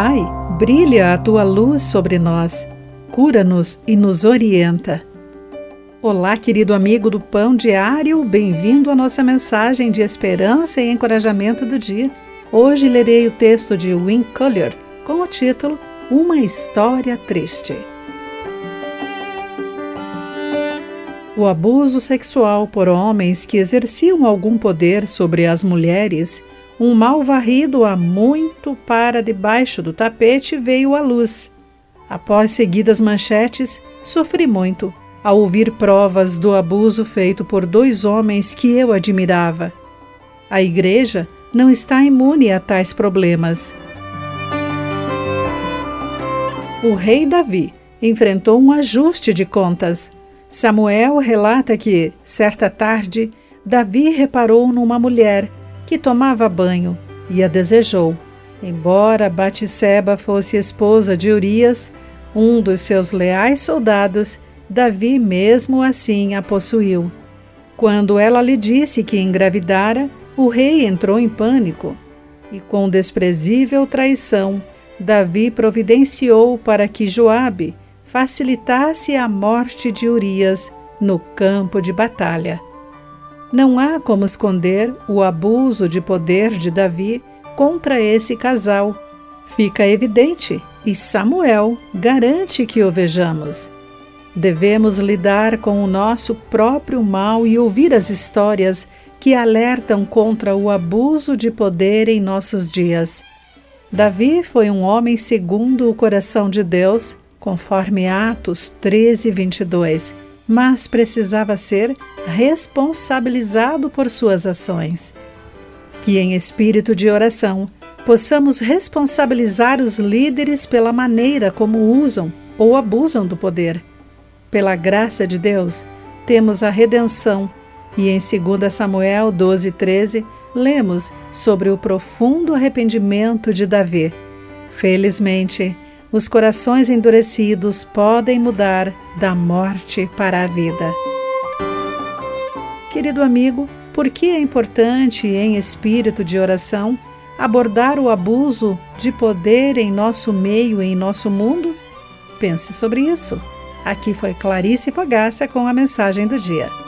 Pai, brilha a tua luz sobre nós, cura-nos e nos orienta. Olá, querido amigo do Pão Diário, bem-vindo à nossa mensagem de esperança e encorajamento do dia. Hoje lerei o texto de Win Collier com o título Uma História Triste. O abuso sexual por homens que exerciam algum poder sobre as mulheres, um mal varrido há muito para debaixo do tapete, veio à luz. Após seguidas manchetes, sofri muito ao ouvir provas do abuso feito por dois homens que eu admirava. A Igreja não está imune a tais problemas. O rei Davi enfrentou um ajuste de contas Samuel relata que, certa tarde, Davi reparou numa mulher que tomava banho e a desejou. Embora Batseba fosse esposa de Urias, um dos seus leais soldados, Davi mesmo assim a possuiu. Quando ela lhe disse que engravidara, o rei entrou em pânico e, com desprezível traição, Davi providenciou para que Joabe, facilitasse a morte de Urias no campo de batalha. Não há como esconder o abuso de poder de Davi contra esse casal. Fica evidente e Samuel garante que o vejamos. Devemos lidar com o nosso próprio mal e ouvir as histórias que alertam contra o abuso de poder em nossos dias. Davi foi um homem segundo o coração de Deus conforme Atos 13, 22, mas precisava ser responsabilizado por suas ações. Que em espírito de oração possamos responsabilizar os líderes pela maneira como usam ou abusam do poder. Pela graça de Deus, temos a redenção e em 2 Samuel 12, 13, lemos sobre o profundo arrependimento de Davi. Felizmente, os corações endurecidos podem mudar da morte para a vida. Querido amigo, por que é importante, em espírito de oração, abordar o abuso de poder em nosso meio e em nosso mundo? Pense sobre isso. Aqui foi Clarice Fogaça com a mensagem do dia.